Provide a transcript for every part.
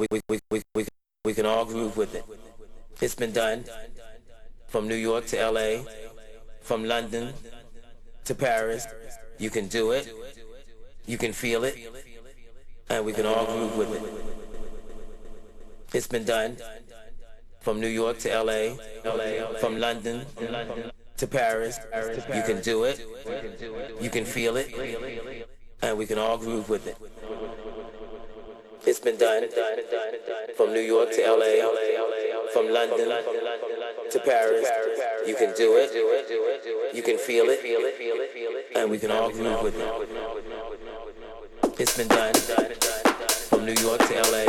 we, we, we, we, we, can all groove with it. It's been done from New York to LA, from London to Paris. You can do it. You can feel it. And we can all groove with it. It's been done from New York to LA, from London to Paris. You can do it. You can feel it. And we can all groove with it. It's been done from New York to LA, from London to Paris. You can do it. You can feel it. And we can all groove with it. It's been done from New York to LA,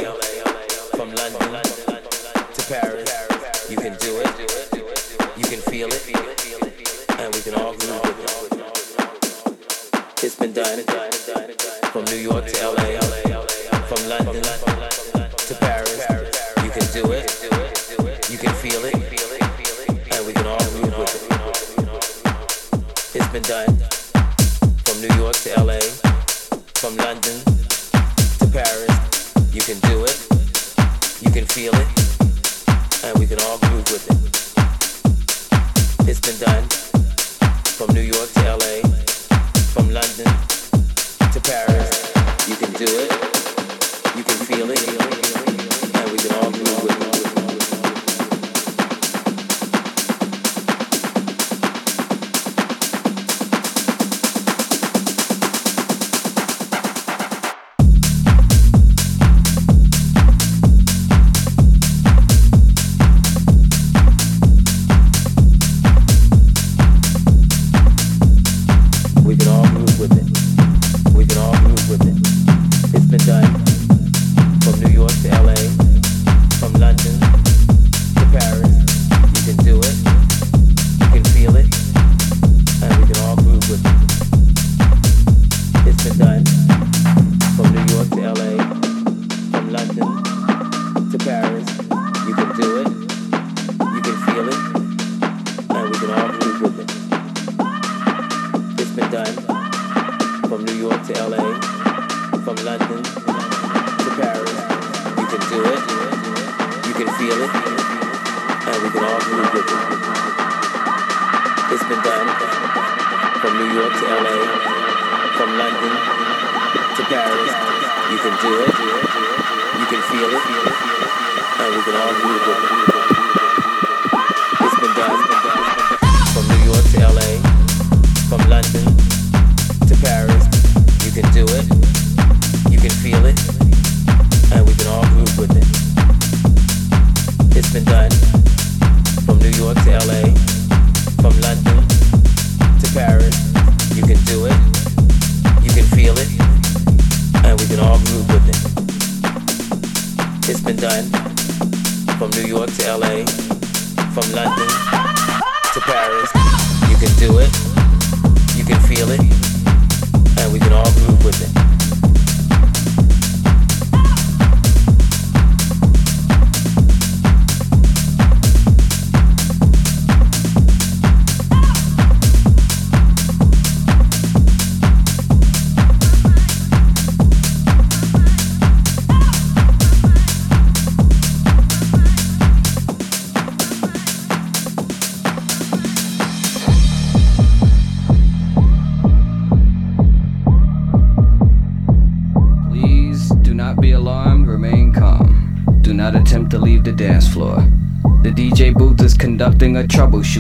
from London to Paris. You can do it. You can feel it. And we can all groove with it. It's been done from New York to LA from London to Paris. You can do it. You can feel it. And we can all move with it. It's been done from New York to LA, from London to Paris. You can do it. You can feel it. And we can all move with it. It's been done from New York to LA, from London to Paris. You can do it feel it, and we can all move with it.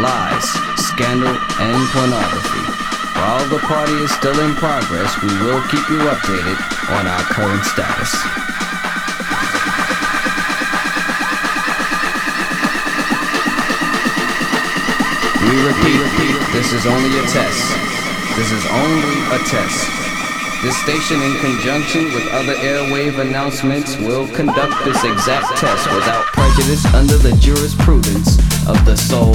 lies, scandal, and pornography. While the party is still in progress, we will keep you updated on our current status. We repeat, this is only a test. This is only a test. This station, in conjunction with other airwave announcements, will conduct this exact test without prejudice under the jurisprudence of the soul,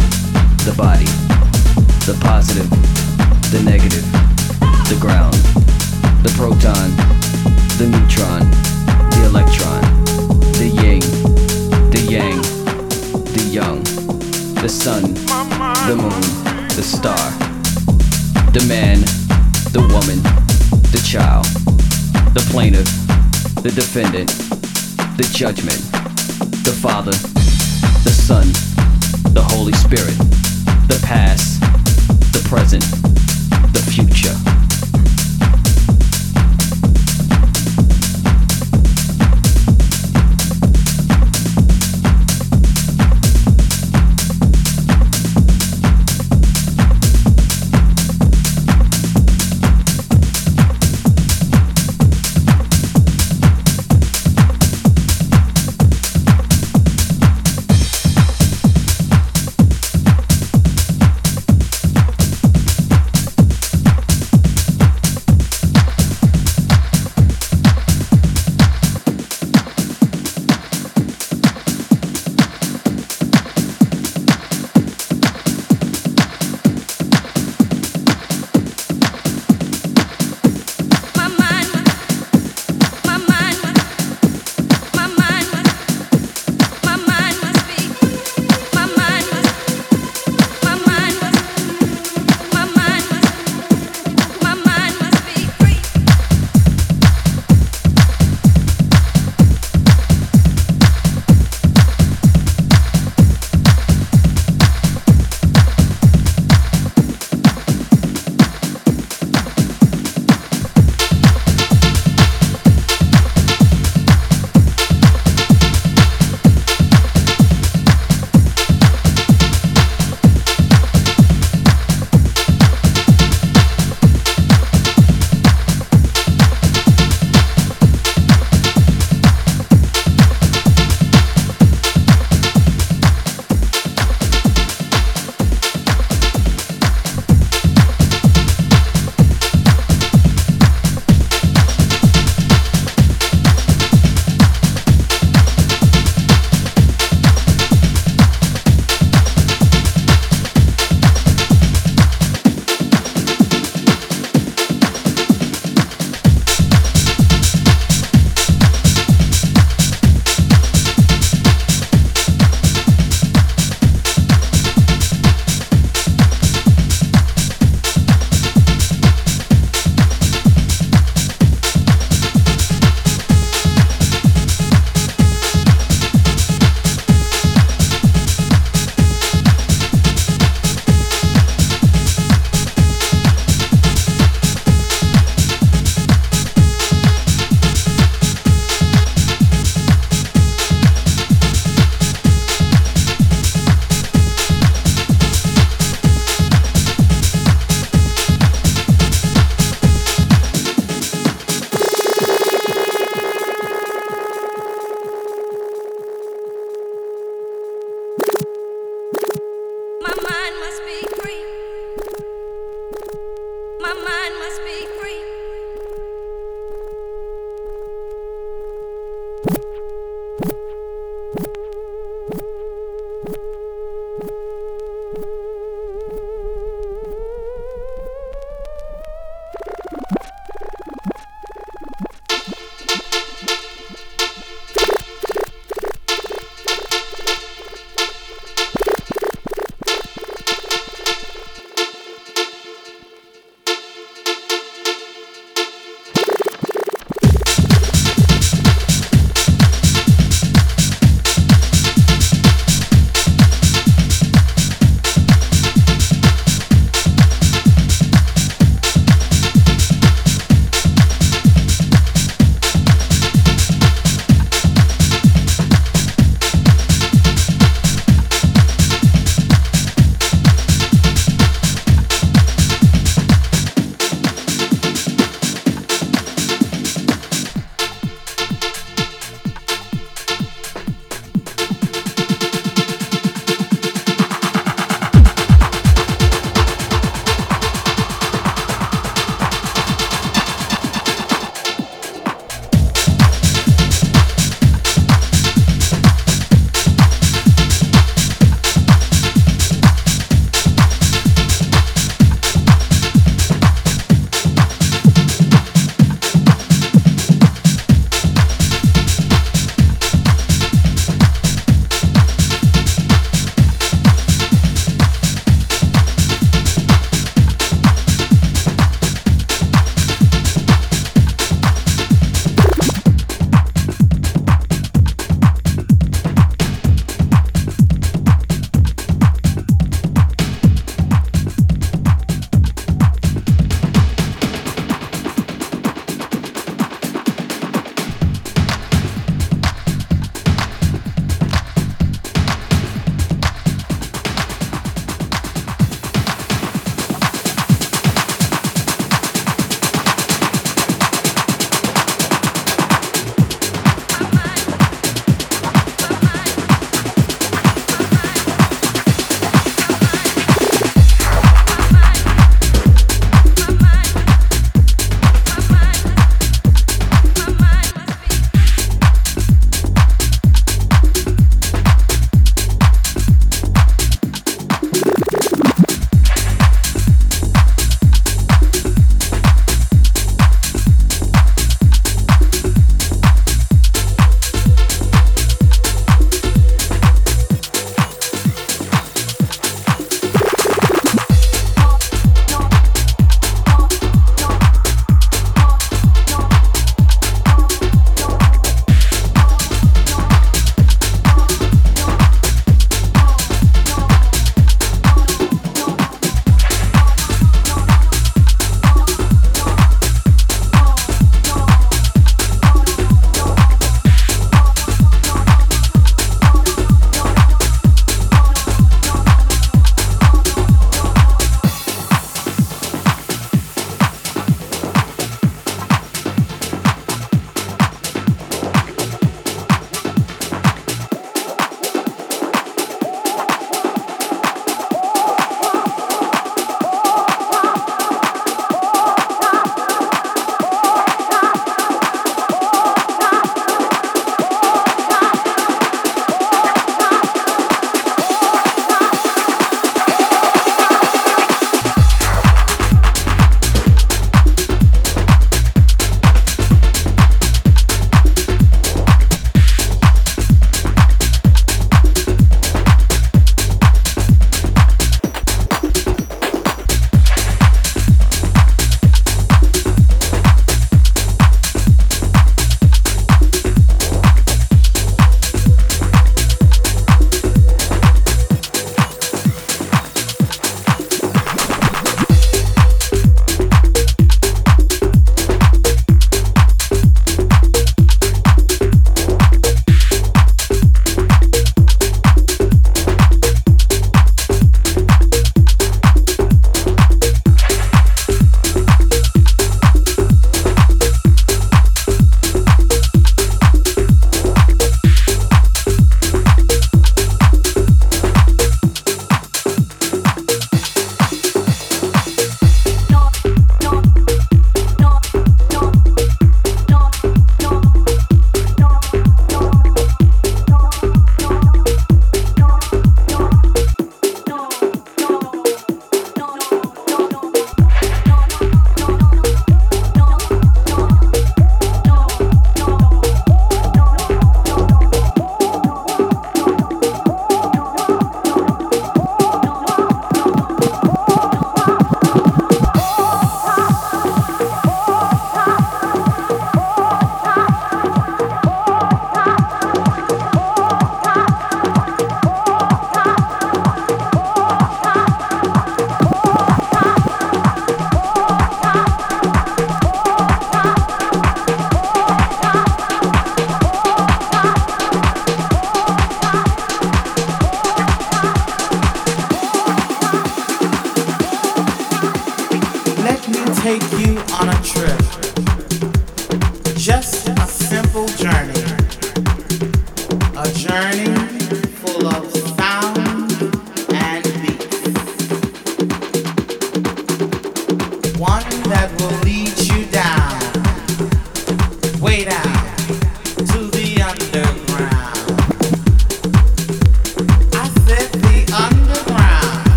the body, the positive, the negative, the ground, the proton, the neutron, the electron, the yin, the yang, the young, the sun, the moon, the star, the man, the woman, the child, the plaintiff, the defendant, the judgment, the Father, the Son, the Holy Spirit, the past, the present,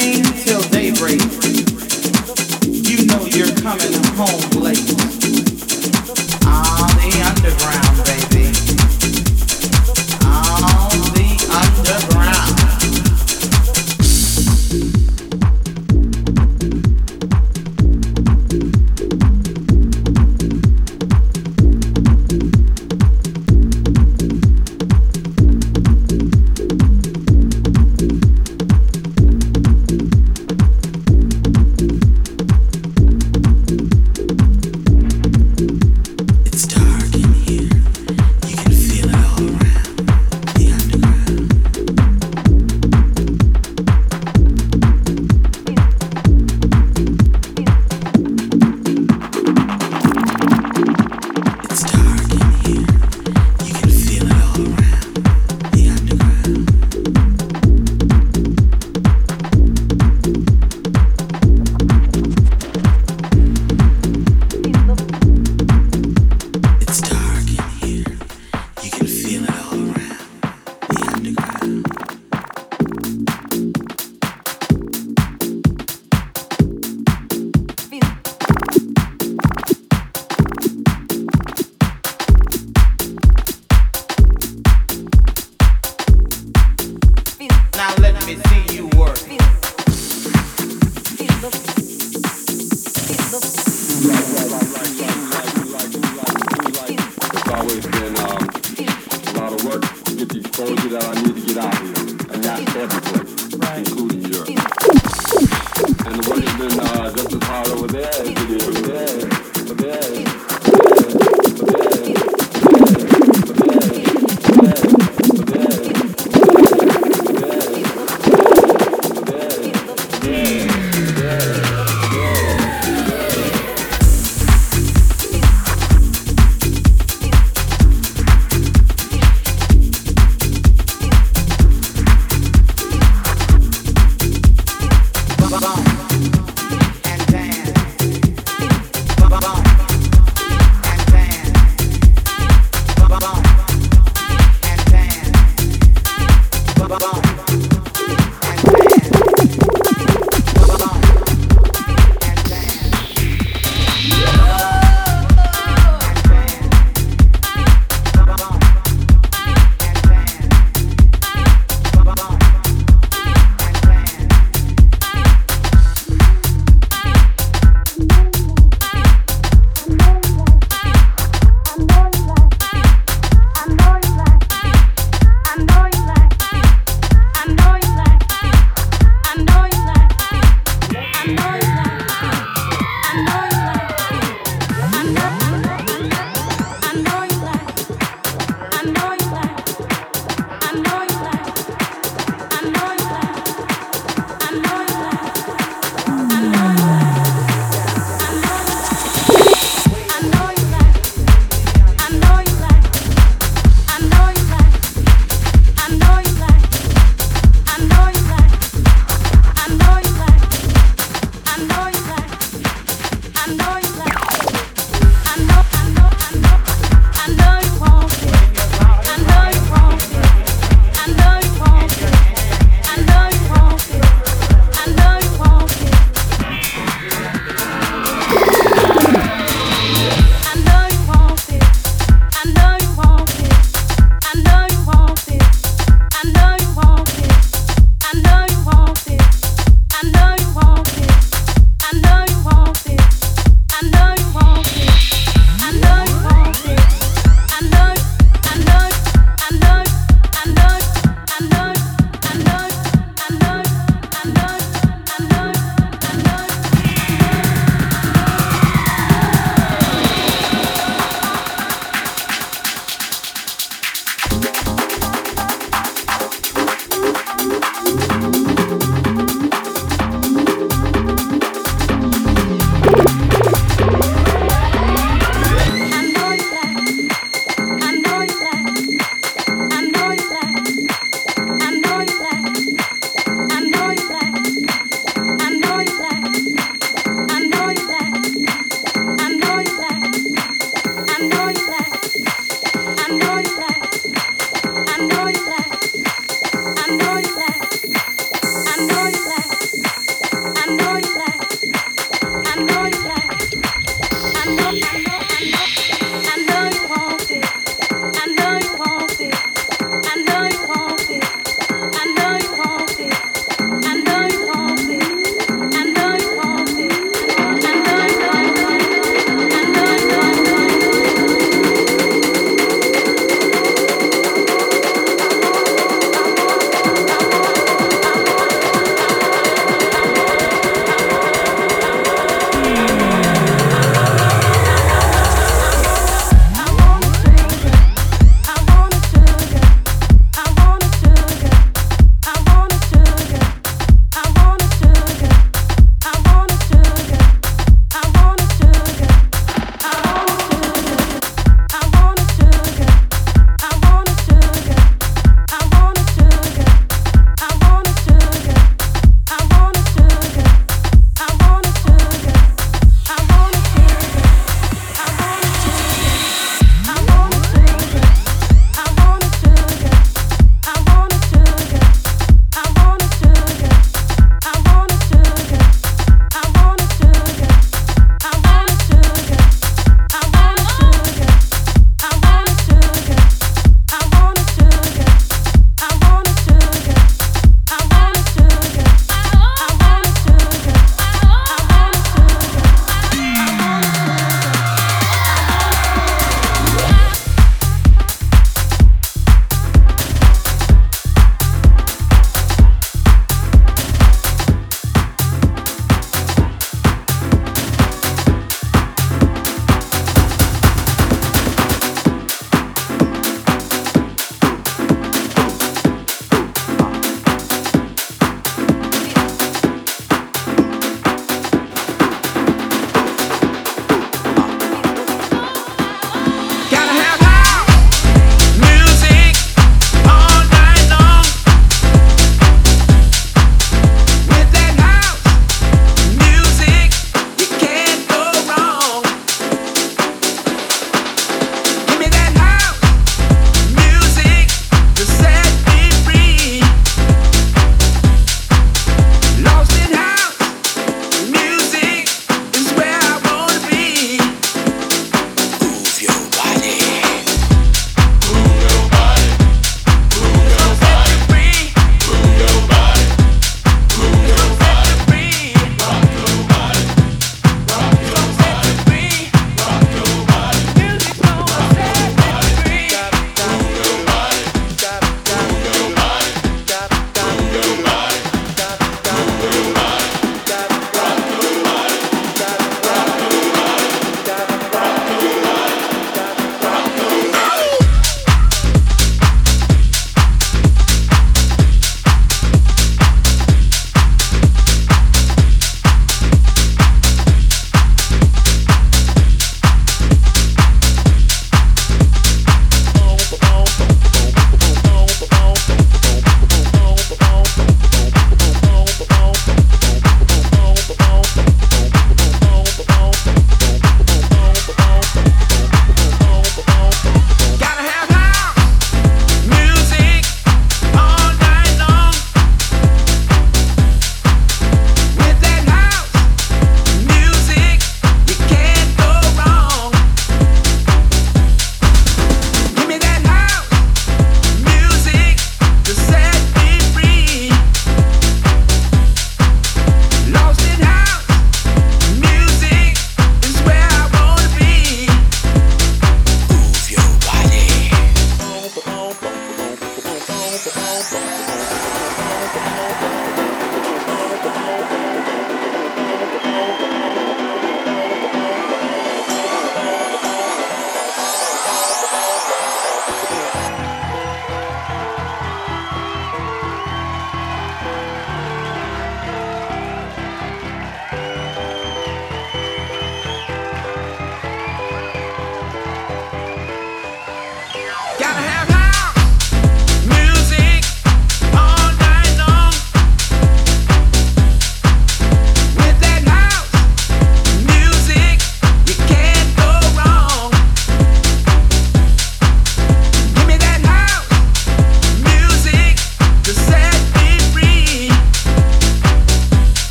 till daybreak. You know you're coming home late.